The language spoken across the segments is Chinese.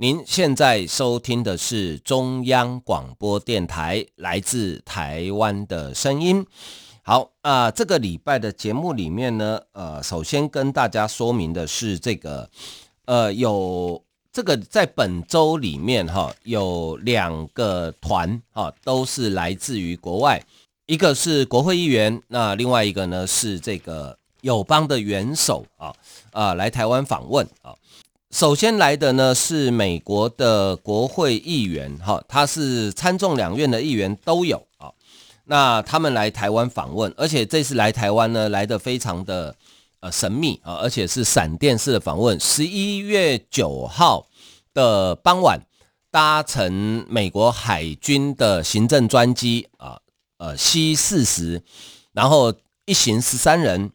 您现在收听的是中央广播电台来自台湾的声音。好啊，这个礼拜的节目里面呢，呃，首先跟大家说明的是这个，呃，有这个在本周里面哈，有两个团哈，都是来自于国外，一个是国会议员，那另外一个呢是这个友邦的元首啊啊来台湾访问啊。首先来的呢是美国的国会议员，哈，他是参众两院的议员都有啊。那他们来台湾访问，而且这次来台湾呢来的非常的呃神秘啊，而且是闪电式的访问。十一月九号的傍晚，搭乘美国海军的行政专机啊，呃 C 四十，然后一行十三人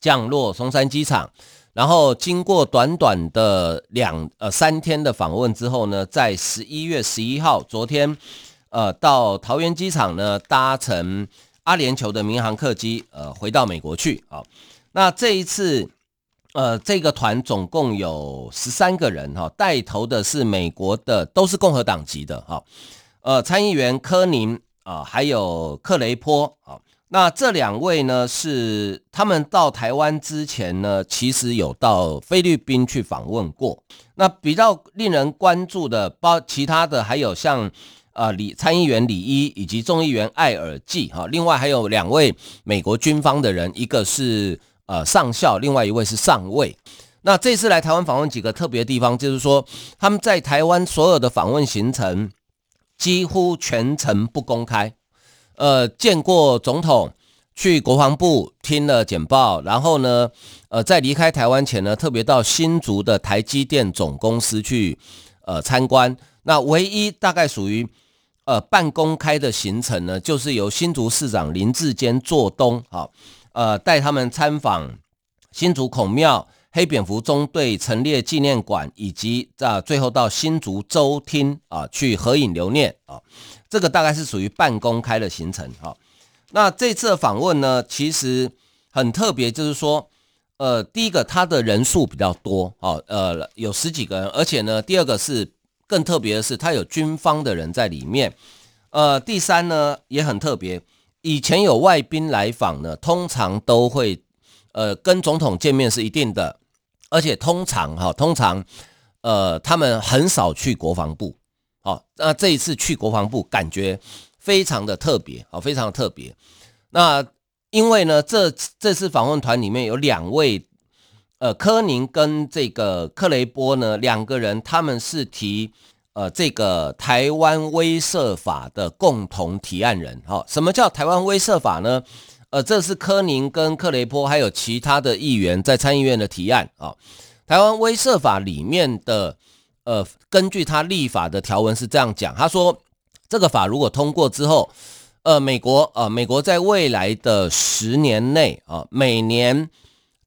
降落松山机场。然后经过短短的两呃三天的访问之后呢，在十一月十一号，昨天，呃，到桃园机场呢，搭乘阿联酋的民航客机，呃，回到美国去啊。那这一次，呃，这个团总共有十三个人哈，带头的是美国的，都是共和党籍的哈，呃，参议员柯宁啊，还有克雷坡啊。那这两位呢，是他们到台湾之前呢，其实有到菲律宾去访问过。那比较令人关注的，包其他的还有像呃李参议员李一以及众议员艾尔季哈，另外还有两位美国军方的人，一个是呃上校，另外一位是上尉。那这次来台湾访问几个特别的地方，就是说他们在台湾所有的访问行程几乎全程不公开。呃，见过总统，去国防部听了简报，然后呢，呃，在离开台湾前呢，特别到新竹的台积电总公司去呃参观。那唯一大概属于呃半公开的行程呢，就是由新竹市长林智坚做东，好，呃，带他们参访新竹孔庙、黑蝙蝠中队陈列纪念馆，以及在最后到新竹州厅啊去合影留念啊。这个大概是属于半公开的行程哈。那这次的访问呢，其实很特别，就是说，呃，第一个他的人数比较多，哦，呃，有十几个人，而且呢，第二个是更特别的是，他有军方的人在里面。呃，第三呢也很特别，以前有外宾来访呢，通常都会呃跟总统见面是一定的，而且通常哈，通常呃他们很少去国防部。好，那这一次去国防部，感觉非常的特别，好，非常的特别。那因为呢，这这次访问团里面有两位，呃，柯宁跟这个克雷波呢，两个人他们是提呃这个台湾威慑法的共同提案人。好，什么叫台湾威慑法呢？呃，这是柯宁跟克雷波还有其他的议员在参议院的提案。啊，台湾威慑法里面的。呃，根据他立法的条文是这样讲，他说这个法如果通过之后，呃，美国呃，美国在未来的十年内啊，每年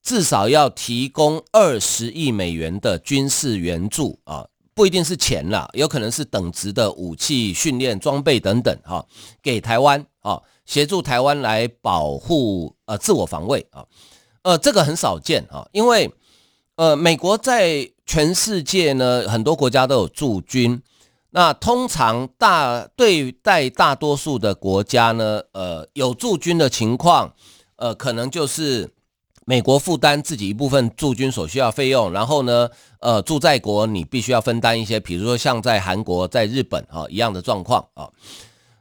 至少要提供二十亿美元的军事援助啊，不一定是钱啦，有可能是等值的武器、训练、装备等等哈，给台湾啊，协助台湾来保护呃自我防卫啊，呃，这个很少见啊，因为呃，美国在全世界呢，很多国家都有驻军。那通常大对待大多数的国家呢，呃，有驻军的情况，呃，可能就是美国负担自己一部分驻军所需要费用，然后呢，呃，驻在国你必须要分担一些，比如说像在韩国、在日本啊一样的状况啊。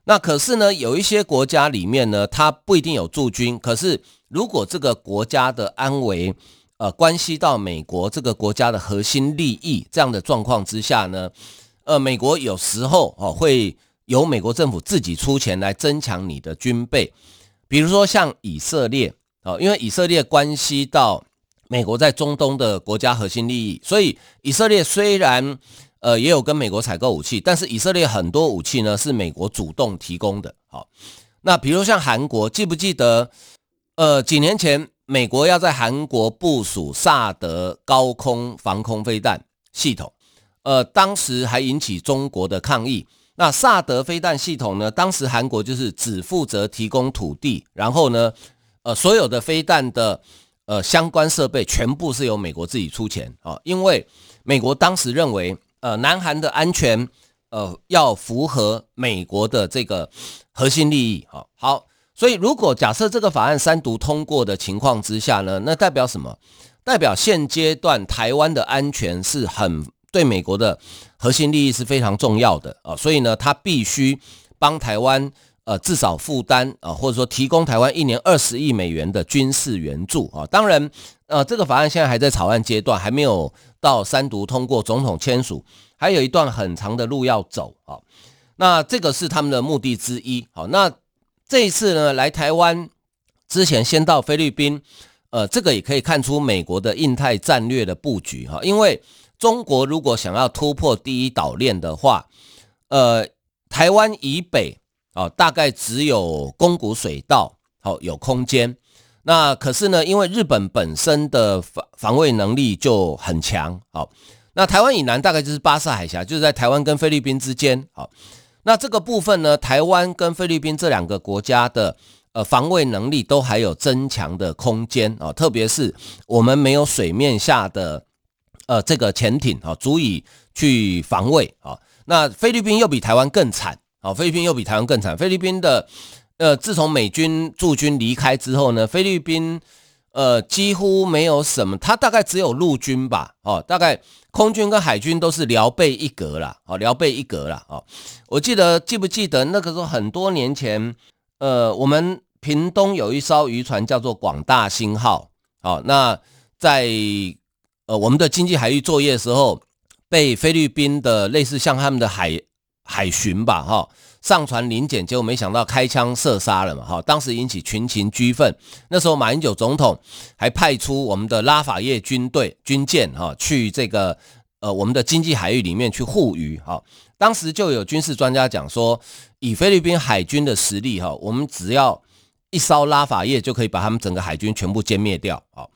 那可是呢，有一些国家里面呢，它不一定有驻军，可是如果这个国家的安危，呃，关系到美国这个国家的核心利益，这样的状况之下呢，呃，美国有时候哦会由美国政府自己出钱来增强你的军备，比如说像以色列哦，因为以色列关系到美国在中东的国家核心利益，所以以色列虽然呃，也有跟美国采购武器，但是以色列很多武器呢是美国主动提供的。好，那比如像韩国，记不记得？呃，几年前美国要在韩国部署萨德高空防空飞弹系统，呃，当时还引起中国的抗议。那萨德飞弹系统呢，当时韩国就是只负责提供土地，然后呢，呃，所有的飞弹的呃相关设备全部是由美国自己出钱啊，因为美国当时认为。呃，南韩的安全，呃，要符合美国的这个核心利益，好，好，所以如果假设这个法案三读通过的情况之下呢，那代表什么？代表现阶段台湾的安全是很对美国的核心利益是非常重要的啊，所以呢，他必须帮台湾呃至少负担啊，或者说提供台湾一年二十亿美元的军事援助啊。当然，呃，这个法案现在还在草案阶段，还没有。到三读通过，总统签署，还有一段很长的路要走啊。那这个是他们的目的之一。好，那这一次呢，来台湾之前先到菲律宾，呃，这个也可以看出美国的印太战略的布局哈。因为中国如果想要突破第一岛链的话，呃，台湾以北啊，大概只有宫古水道好有空间。那可是呢，因为日本本身的防防卫能力就很强，好，那台湾以南大概就是巴士海峡，就是在台湾跟菲律宾之间，好，那这个部分呢，台湾跟菲律宾这两个国家的呃防卫能力都还有增强的空间啊，特别是我们没有水面下的呃这个潜艇啊，足以去防卫啊，那菲律宾又比台湾更惨，啊，菲律宾又比台湾更惨，菲律宾的。呃，自从美军驻军离开之后呢，菲律宾呃几乎没有什么，它大概只有陆军吧，哦，大概空军跟海军都是辽备一格啦，哦，辽备一格啦，哦，我记得记不记得那个时候很多年前，呃，我们屏东有一艘渔船叫做广大星号，哦，那在呃我们的经济海域作业的时候，被菲律宾的类似像他们的海海巡吧，哈、上船临检，结果没想到开枪射杀了嘛！哈，当时引起群情激愤。那时候马英九总统还派出我们的拉法叶军队军舰哈去这个呃我们的经济海域里面去护渔哈。当时就有军事专家讲说，以菲律宾海军的实力哈，我们只要一艘拉法叶就可以把他们整个海军全部歼灭掉。好，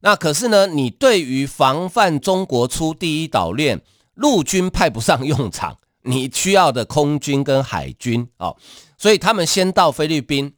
那可是呢，你对于防范中国出第一岛链，陆军派不上用场。你需要的空军跟海军哦，所以他们先到菲律宾，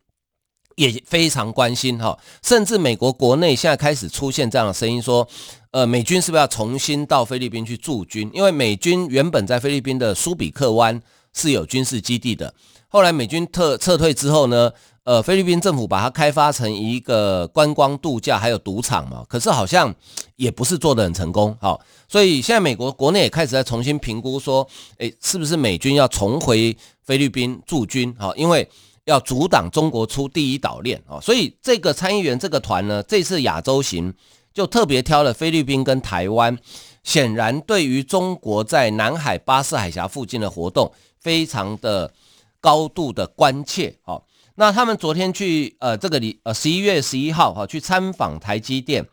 也非常关心哈，甚至美国国内现在开始出现这样的声音说，呃，美军是不是要重新到菲律宾去驻军？因为美军原本在菲律宾的苏比克湾是有军事基地的，后来美军撤撤退之后呢？呃，菲律宾政府把它开发成一个观光度假，还有赌场嘛，可是好像也不是做得很成功，好，所以现在美国国内也开始在重新评估，说，诶，是不是美军要重回菲律宾驻军？好，因为要阻挡中国出第一岛链，啊，所以这个参议员这个团呢，这次亚洲行就特别挑了菲律宾跟台湾，显然对于中国在南海巴士海峡附近的活动，非常的高度的关切，好。那他们昨天去呃这个里呃十一月十一号哈去参访台积电，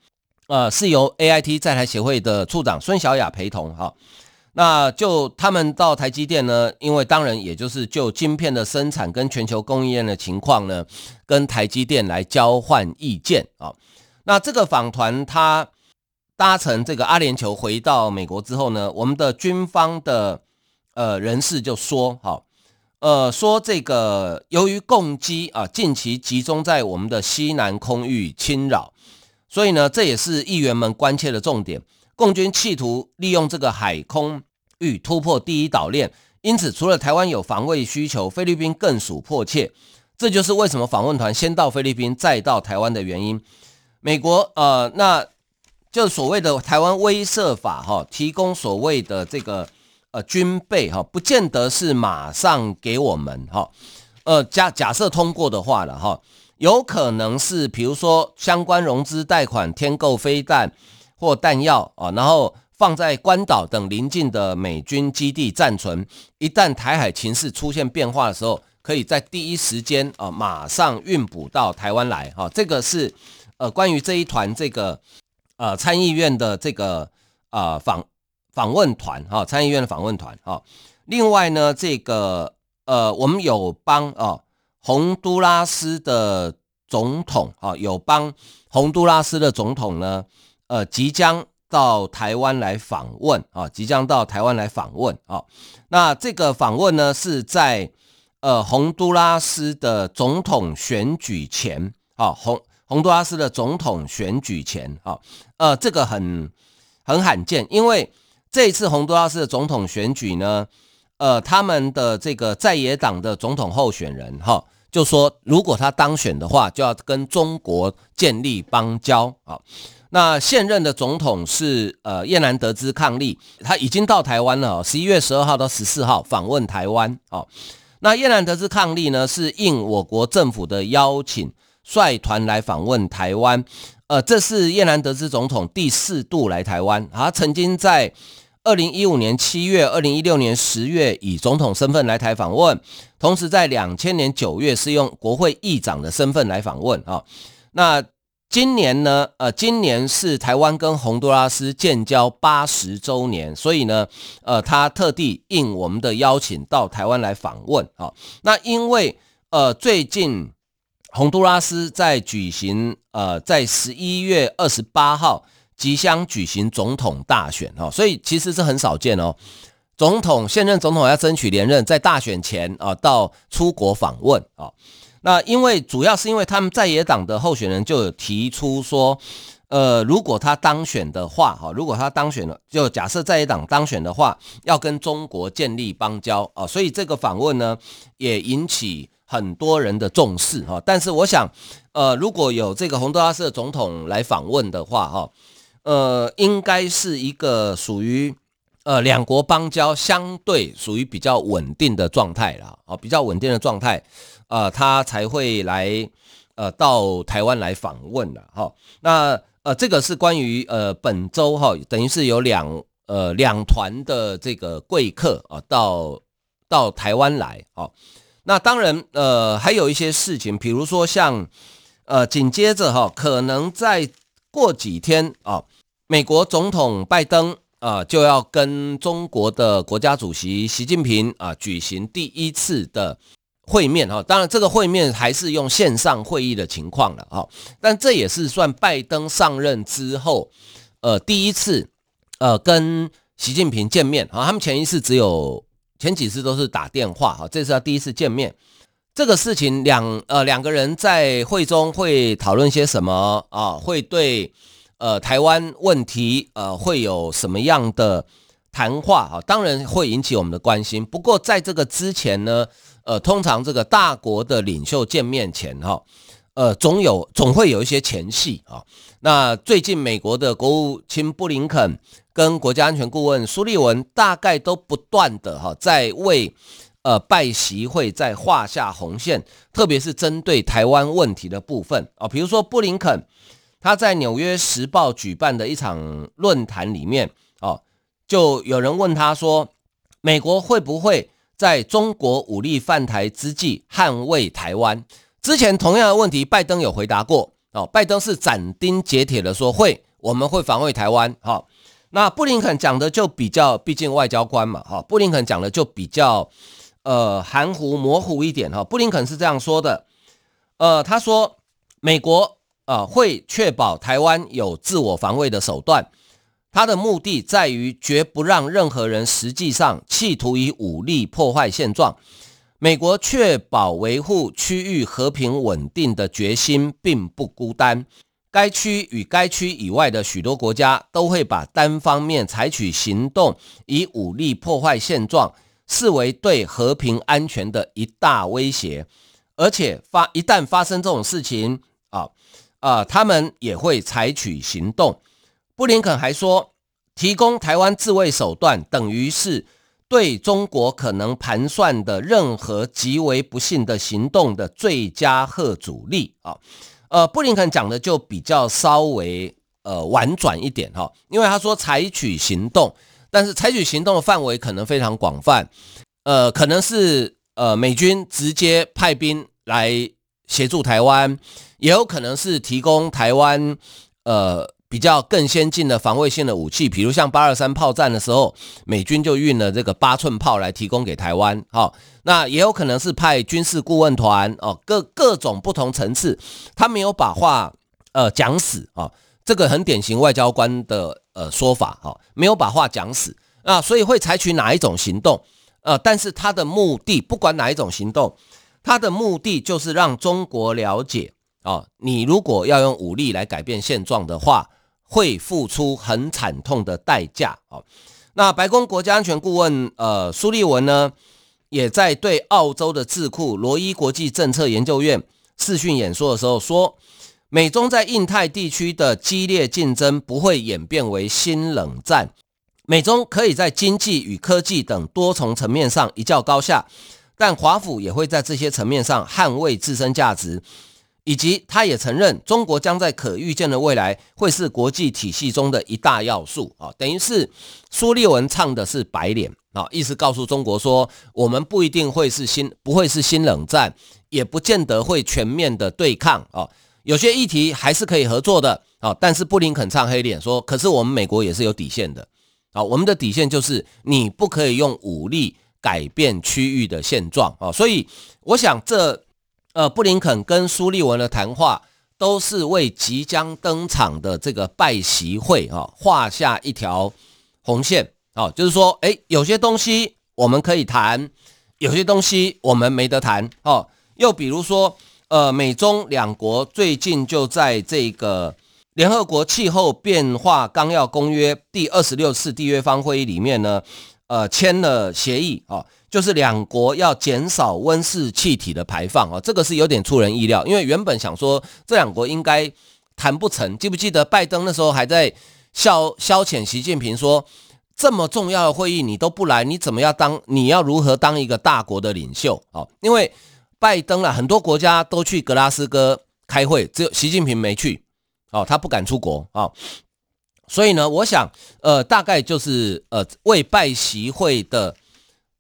呃是由 AIT 在台协会的处长孙小雅陪同哈。那就他们到台积电呢，因为当然也就是就晶片的生产跟全球供应链的情况呢，跟台积电来交换意见啊。那这个访团他搭乘这个阿联酋回到美国之后呢，我们的军方的呃人士就说哈。呃，说这个由于共机啊近期集中在我们的西南空域侵扰，所以呢，这也是议员们关切的重点。共军企图利用这个海空域突破第一岛链，因此除了台湾有防卫需求，菲律宾更属迫切。这就是为什么访问团先到菲律宾，再到台湾的原因。美国呃，那就所谓的台湾威慑法哈，提供所谓的这个。呃，军备哈，不见得是马上给我们哈。呃，假假设通过的话了哈，有可能是比如说相关融资贷款添购飞弹或弹药啊，然后放在关岛等邻近的美军基地暂存。一旦台海情势出现变化的时候，可以在第一时间啊马上运补到台湾来哈。这个是呃关于这一团这个呃参议院的这个呃访。访问团哈，参议院的访问团哈。另外呢，这个呃，我们有帮啊，洪都拉斯的总统啊，有帮洪都拉斯的总统呢，呃，即将到台湾来访问啊，即将到台湾来访问啊。那这个访问呢，是在呃洪都拉斯的总统选举前啊，洪洪都拉斯的总统选举前啊，呃，这个很很罕见，因为这一次洪都拉斯的总统选举呢。呃，他们的这个在野党的总统候选人哈，就说如果他当选的话，就要跟中国建立邦交啊。那现任的总统是呃叶南德兹伉俪，他已经到台湾了，十一月十二号到十四号访问台湾啊。那叶南德兹伉俪呢，是应我国政府的邀请，率团来访问台湾。呃，这是叶南德兹总统第四度来台湾，他曾经在。二零一五年七月，二零一六年十月以总统身份来台访问，同时在两千年九月是用国会议长的身份来访问啊。那今年呢？呃，今年是台湾跟洪都拉斯建交八十周年，所以呢，呃，他特地应我们的邀请到台湾来访问啊。那因为呃，最近洪都拉斯在举行呃，在十一月二十八号。即将举行总统大选哈，所以其实是很少见哦。总统现任总统要争取连任，在大选前啊，到出国访问啊。那因为主要是因为他们在野党的候选人就有提出说，呃，如果他当选的话哈，如果他当选了，就假设在野党当选的话，要跟中国建立邦交啊。所以这个访问呢，也引起很多人的重视哈。但是我想，呃，如果有这个洪都拉斯的总统来访问的话哈。呃，应该是一个属于呃两国邦交相对属于比较稳定的状态了啊，比较稳定的状态，呃，他才会来呃到台湾来访问的哈。那呃，这个是关于呃本周哈，等于是有两呃两团的这个贵客啊到到台湾来啊。那当然呃还有一些事情，比如说像呃紧接着哈，可能在。过几天啊，美国总统拜登啊就要跟中国的国家主席习近平啊举行第一次的会面哈。当然，这个会面还是用线上会议的情况了哈。但这也是算拜登上任之后呃第一次呃跟习近平见面啊。他们前一次只有前几次都是打电话哈，这是他第一次见面。这个事情两呃两个人在会中会讨论些什么啊？会对呃台湾问题呃会有什么样的谈话啊？当然会引起我们的关心。不过在这个之前呢，呃，通常这个大国的领袖见面前哈，呃，总有总会有一些前戏啊。那最近美国的国务卿布林肯跟国家安全顾问苏利文大概都不断的哈在为。呃，拜习会在画下红线，特别是针对台湾问题的部分啊，比如说布林肯他在《纽约时报》举办的一场论坛里面啊，就有人问他说，美国会不会在中国武力犯台之际捍卫台湾？之前同样的问题，拜登有回答过哦，拜登是斩钉截铁的说会，我们会防卫台湾。好，那布林肯讲的就比较，毕竟外交官嘛，哈，布林肯讲的就比较。呃，含糊模糊一点哈，布林肯是这样说的，呃，他说美国啊会确保台湾有自我防卫的手段，他的目的在于绝不让任何人实际上企图以武力破坏现状。美国确保维护区域和平稳定的决心并不孤单，该区与该区以外的许多国家都会把单方面采取行动以武力破坏现状。视为对和平安全的一大威胁，而且发一旦发生这种事情啊啊，他们也会采取行动。布林肯还说，提供台湾自卫手段等于是对中国可能盘算的任何极为不幸的行动的最佳贺阻力啊。呃，布林肯讲的就比较稍微呃婉转一点哈，因为他说采取行动。但是采取行动的范围可能非常广泛，呃，可能是呃美军直接派兵来协助台湾，也有可能是提供台湾呃比较更先进的防卫性的武器，比如像八二三炮战的时候，美军就运了这个八寸炮来提供给台湾。好，那也有可能是派军事顾问团哦，各各种不同层次，他没有把话呃讲死啊，这个很典型外交官的呃说法哈，没有把话讲死啊，所以会采取哪一种行动？呃，但是他的目的，不管哪一种行动，他的目的就是让中国了解啊，你如果要用武力来改变现状的话。会付出很惨痛的代价。好，那白宫国家安全顾问呃苏利文呢，也在对澳洲的智库罗伊国际政策研究院视讯演说的时候说，美中在印太地区的激烈竞争不会演变为新冷战，美中可以在经济与科技等多重层面上一较高下，但华府也会在这些层面上捍卫自身价值。以及他也承认，中国将在可预见的未来会是国际体系中的一大要素啊，等于是苏利文唱的是白脸啊，意思告诉中国说，我们不一定会是新，不会是新冷战，也不见得会全面的对抗啊，有些议题还是可以合作的啊，但是布林肯唱黑脸说，可是我们美国也是有底线的啊，我们的底线就是你不可以用武力改变区域的现状啊，所以我想这。呃，布林肯跟苏利文的谈话都是为即将登场的这个拜习会啊画下一条红线啊，就是说，诶，有些东西我们可以谈，有些东西我们没得谈哦。又比如说，呃，美中两国最近就在这个联合国气候变化纲要公约第二十六次缔约方会议里面呢，呃，签了协议啊。就是两国要减少温室气体的排放啊，这个是有点出人意料，因为原本想说这两国应该谈不成。记不记得拜登那时候还在消消遣习近平说，这么重要的会议你都不来，你怎么要当？你要如何当一个大国的领袖啊？因为拜登啊，很多国家都去格拉斯哥开会，只有习近平没去哦，他不敢出国啊。所以呢，我想呃，大概就是呃，为拜习会的。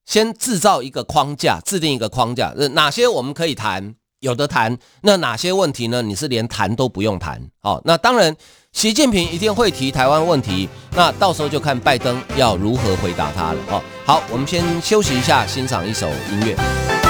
先制造一个框架，制定一个框架，哪些我们可以谈，有的谈，那哪些问题呢？你是连谈都不用谈。哦，那当然，习近平一定会提台湾问题，那到时候就看拜登要如何回答他了。哦，好，我们先休息一下，欣赏一首音乐。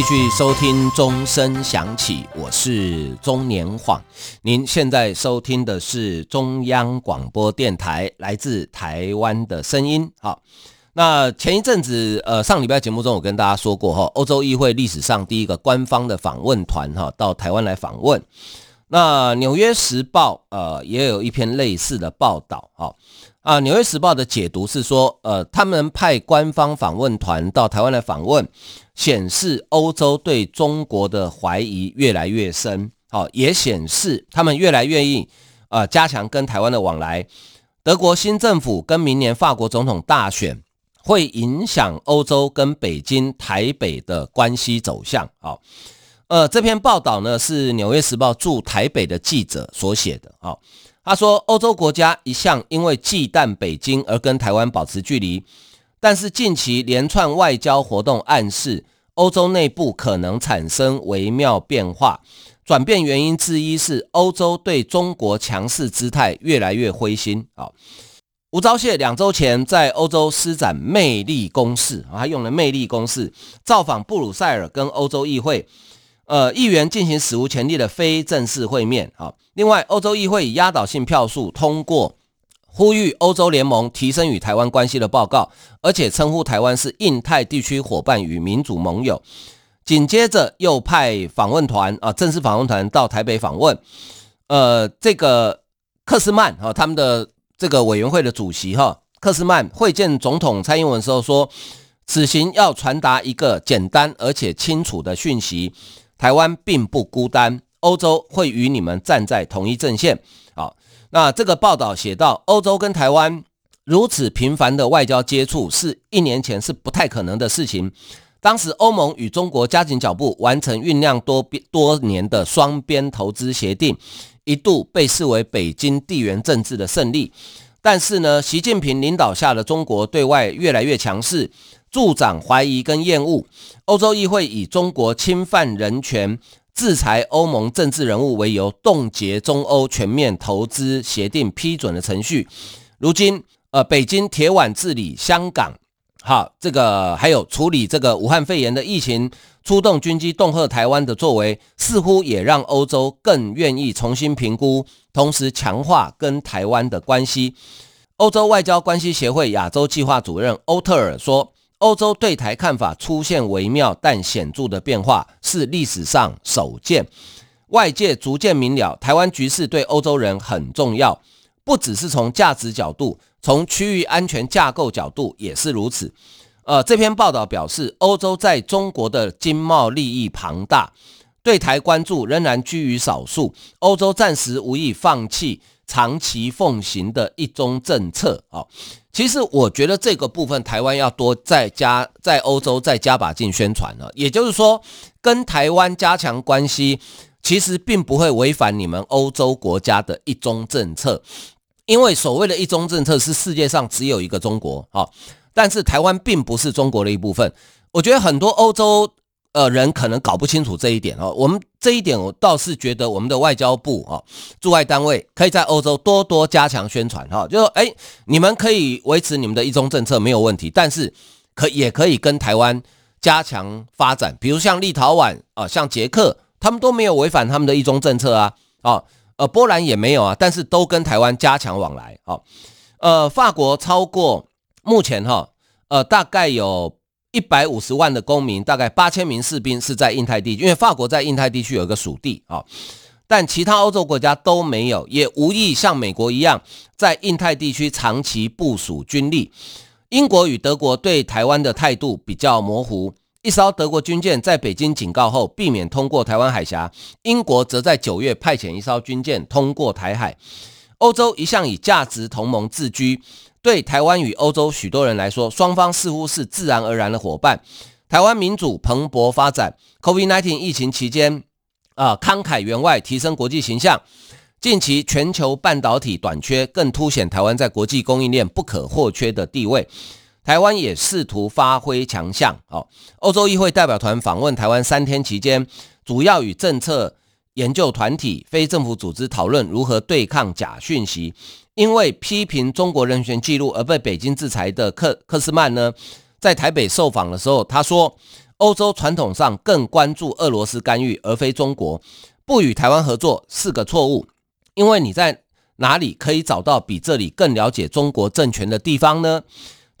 继续收听钟声响起，我是钟年晃。您现在收听的是中央广播电台来自台湾的声音。好，那前一阵子，呃，上礼拜节目中我跟大家说过哈，欧洲议会历史上第一个官方的访问团哈到台湾来访问。那《纽约时报》呃也有一篇类似的报道哈啊，《纽约时报》的解读是说，呃，他们派官方访问团到台湾来访问。显示欧洲对中国的怀疑越来越深，好，也显示他们越来越愿意啊加强跟台湾的往来。德国新政府跟明年法国总统大选会影响欧洲跟北京、台北的关系走向。好，呃，这篇报道呢是《纽约时报》驻台北的记者所写的。好，他说欧洲国家一向因为忌惮北京而跟台湾保持距离。但是近期连串外交活动暗示，欧洲内部可能产生微妙变化。转变原因之一是欧洲对中国强势姿态越来越灰心。啊，吴钊燮两周前在欧洲施展魅力攻势，啊，他用了魅力攻势，造访布鲁塞尔跟欧洲议会，呃，议员进行史无前例的非正式会面。啊，另外，欧洲议会以压倒性票数通过。呼吁欧洲联盟提升与台湾关系的报告，而且称呼台湾是印太地区伙伴与民主盟友。紧接着又派访问团啊，正式访问团到台北访问。呃，这个克斯曼啊，他们的这个委员会的主席哈，克斯曼会见总统蔡英文的时候说，此行要传达一个简单而且清楚的讯息：台湾并不孤单，欧洲会与你们站在同一阵线。好，那这个报道写到，欧洲跟台湾如此频繁的外交接触，是一年前是不太可能的事情。当时欧盟与中国加紧脚步，完成酝酿多多年的双边投资协定，一度被视为北京地缘政治的胜利。但是呢，习近平领导下的中国对外越来越强势，助长怀疑跟厌恶。欧洲议会以中国侵犯人权、制裁欧盟政治人物为由，冻结中欧全面投资协定批准的程序。如今，呃，北京铁腕治理香港。好，这个还有处理这个武汉肺炎的疫情，出动军机恫吓台湾的作为，似乎也让欧洲更愿意重新评估，同时强化跟台湾的关系。欧洲外交关系协会亚洲计划主任欧特尔说：“欧洲对台看法出现微妙但显著的变化，是历史上首见。外界逐渐明了，台湾局势对欧洲人很重要，不只是从价值角度。”从区域安全架构角度也是如此。呃，这篇报道表示，欧洲在中国的经贸利益庞大，对台关注仍然居于少数。欧洲暂时无意放弃长期奉行的一中政策。啊，其实我觉得这个部分台湾要多再加在欧洲再加把劲宣传了。也就是说，跟台湾加强关系，其实并不会违反你们欧洲国家的一中政策。因为所谓的一中政策是世界上只有一个中国啊，但是台湾并不是中国的一部分。我觉得很多欧洲呃人可能搞不清楚这一点哦。我们这一点我倒是觉得我们的外交部啊驻外单位可以在欧洲多多加强宣传哈，就说哎，你们可以维持你们的一中政策没有问题，但是可也可以跟台湾加强发展，比如像立陶宛啊，像捷克，他们都没有违反他们的一中政策啊啊。呃，波兰也没有啊，但是都跟台湾加强往来。哦，呃，法国超过目前哈，呃，大概有一百五十万的公民，大概八千名士兵是在印太地区，因为法国在印太地区有一个属地啊，但其他欧洲国家都没有，也无意像美国一样在印太地区长期部署军力。英国与德国对台湾的态度比较模糊。一艘德国军舰在北京警告后，避免通过台湾海峡。英国则在九月派遣一艘军舰通过台海。欧洲一向以价值同盟自居，对台湾与欧洲许多人来说，双方似乎是自然而然的伙伴。台湾民主蓬勃发展，COVID-19 疫情期间，啊、慷慨援外，提升国际形象。近期全球半导体短缺，更凸显台湾在国际供应链不可或缺的地位。台湾也试图发挥强项。哦，欧洲议会代表团访问台湾三天期间，主要与政策研究团体、非政府组织讨论如何对抗假讯息。因为批评中国人权记录而被北京制裁的克克斯曼呢，在台北受访的时候，他说：“欧洲传统上更关注俄罗斯干预，而非中国。不与台湾合作是个错误，因为你在哪里可以找到比这里更了解中国政权的地方呢？”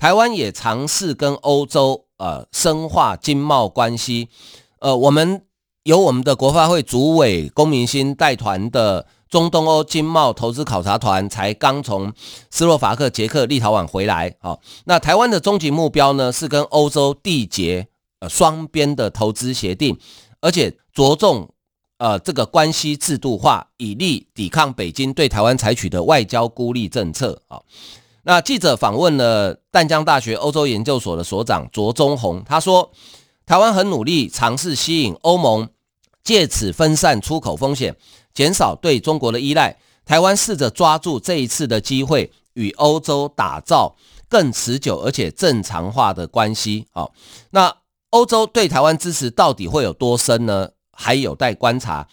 台湾也尝试跟欧洲呃深化经贸关系，呃，我们由我们的国发会主委龚明鑫带团的中东欧经贸投资考察团才刚从斯洛伐克、捷克、立陶宛回来。好，那台湾的终极目标呢是跟欧洲缔结呃双边的投资协定，而且着重呃这个关系制度化，以力抵抗北京对台湾采取的外交孤立政策。啊。那记者访问了淡江大学欧洲研究所的所长卓中红，他说，台湾很努力尝试吸引欧盟，借此分散出口风险，减少对中国的依赖。台湾试着抓住这一次的机会，与欧洲打造更持久而且正常化的关系。好，那欧洲对台湾支持到底会有多深呢？还有待观察。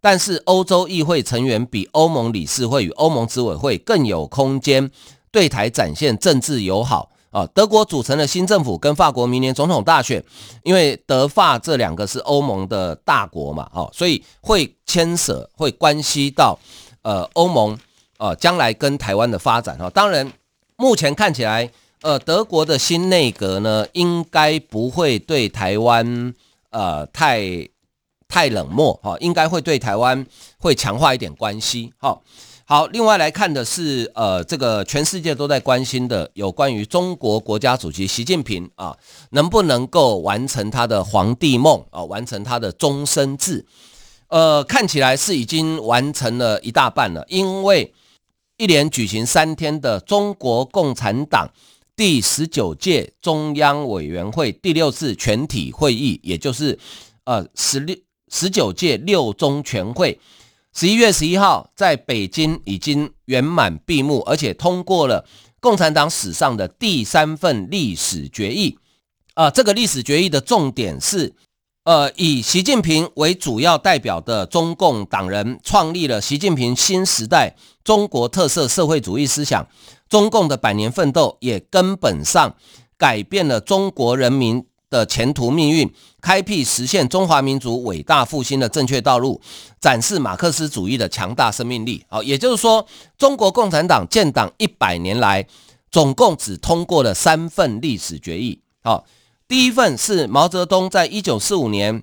但是欧洲议会成员比欧盟理事会与欧盟执委会更有空间。对台展现政治友好啊！德国组成的新政府，跟法国明年总统大选，因为德法这两个是欧盟的大国嘛，哦，所以会牵涉、会关系到呃欧盟呃将来跟台湾的发展哈。当然，目前看起来，呃，德国的新内阁呢，应该不会对台湾呃太太冷漠哈，应该会对台湾会强化一点关系哈。好，另外来看的是，呃，这个全世界都在关心的有关于中国国家主席习近平啊，能不能够完成他的皇帝梦啊，完成他的终身制？呃，看起来是已经完成了一大半了，因为一连举行三天的中国共产党第十九届中央委员会第六次全体会议，也就是呃十六十九届六中全会。十一月十一号，在北京已经圆满闭幕，而且通过了共产党史上的第三份历史决议。啊、这个历史决议的重点是，呃，以习近平为主要代表的中共党人创立了习近平新时代中国特色社会主义思想。中共的百年奋斗也根本上改变了中国人民的前途命运，开辟实现中华民族伟大复兴的正确道路，展示马克思主义的强大生命力。好，也就是说，中国共产党建党一百年来，总共只通过了三份历史决议。好，第一份是毛泽东在一九四五年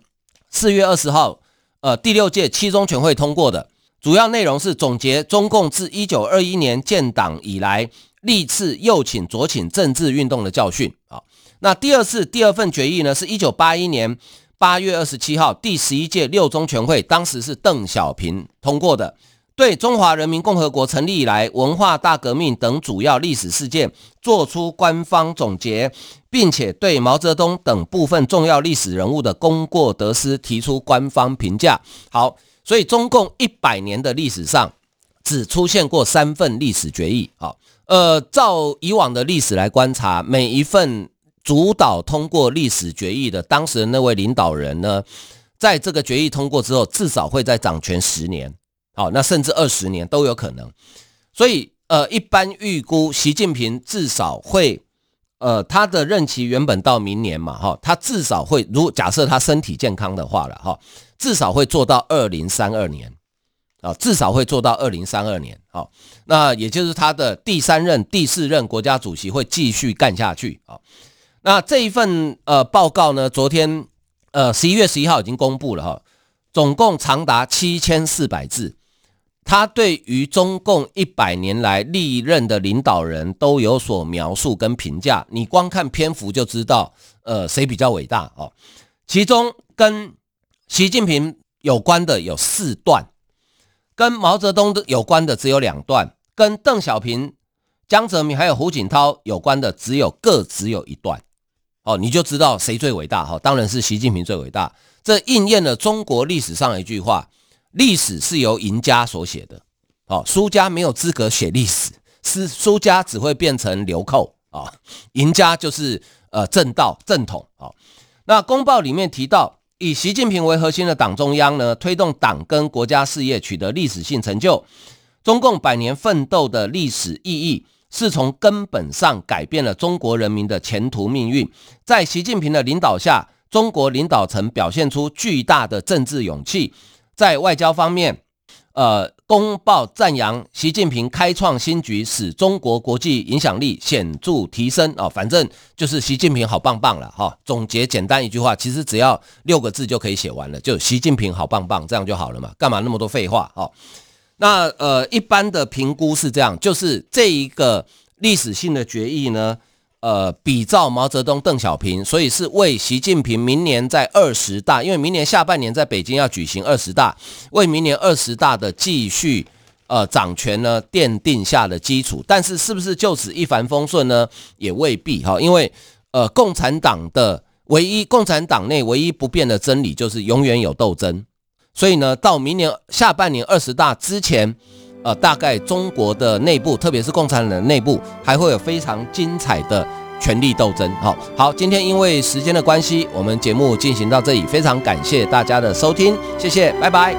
四月二十号，呃，第六届七中全会通过的，主要内容是总结中共自一九二一年建党以来历次右倾左倾政治运动的教训。啊。那第二次第二份决议呢，是一九八一年八月二十七号第十一届六中全会，当时是邓小平通过的，对中华人民共和国成立以来文化大革命等主要历史事件作出官方总结，并且对毛泽东等部分重要历史人物的功过得失提出官方评价。好，所以中共一百年的历史上只出现过三份历史决议。好，呃，照以往的历史来观察，每一份。主导通过历史决议的当时的那位领导人呢，在这个决议通过之后，至少会再掌权十年，好，那甚至二十年都有可能。所以，呃，一般预估习近平至少会，呃，他的任期原本到明年嘛，哈，他至少会，如假设他身体健康的话了，哈，至少会做到二零三二年，啊，至少会做到二零三二年，好，那也就是他的第三任、第四任国家主席会继续干下去，啊。那这一份呃报告呢，昨天呃十一月十一号已经公布了哈，总共长达七千四百字，他对于中共一百年来历任的领导人都有所描述跟评价，你光看篇幅就知道呃谁比较伟大哦。其中跟习近平有关的有四段，跟毛泽东的有关的只有两段，跟邓小平、江泽民还有胡锦涛有关的只有各只有一段。哦，你就知道谁最伟大哈？当然是习近平最伟大。这应验了中国历史上一句话：历史是由赢家所写的。哦，输家没有资格写历史，是输家只会变成流寇啊，赢家就是呃正道正统啊。那公报里面提到，以习近平为核心的党中央呢，推动党跟国家事业取得历史性成就，中共百年奋斗的历史意义。是从根本上改变了中国人民的前途命运。在习近平的领导下，中国领导层表现出巨大的政治勇气。在外交方面，呃，公报赞扬习近平开创新局，使中国国际影响力显著提升。哦，反正就是习近平好棒棒了哈。总结简单一句话，其实只要六个字就可以写完了，就习近平好棒棒，这样就好了嘛。干嘛那么多废话？哦。那呃，一般的评估是这样，就是这一个历史性的决议呢，呃，比照毛泽东、邓小平，所以是为习近平明年在二十大，因为明年下半年在北京要举行二十大，为明年二十大的继续呃掌权呢奠定下的基础。但是是不是就此一帆风顺呢？也未必哈，因为呃，共产党的唯一，共产党内唯一不变的真理就是永远有斗争。所以呢，到明年下半年二十大之前，呃，大概中国的内部，特别是共产党的内部，还会有非常精彩的权力斗争。好，好，今天因为时间的关系，我们节目进行到这里，非常感谢大家的收听，谢谢，拜拜。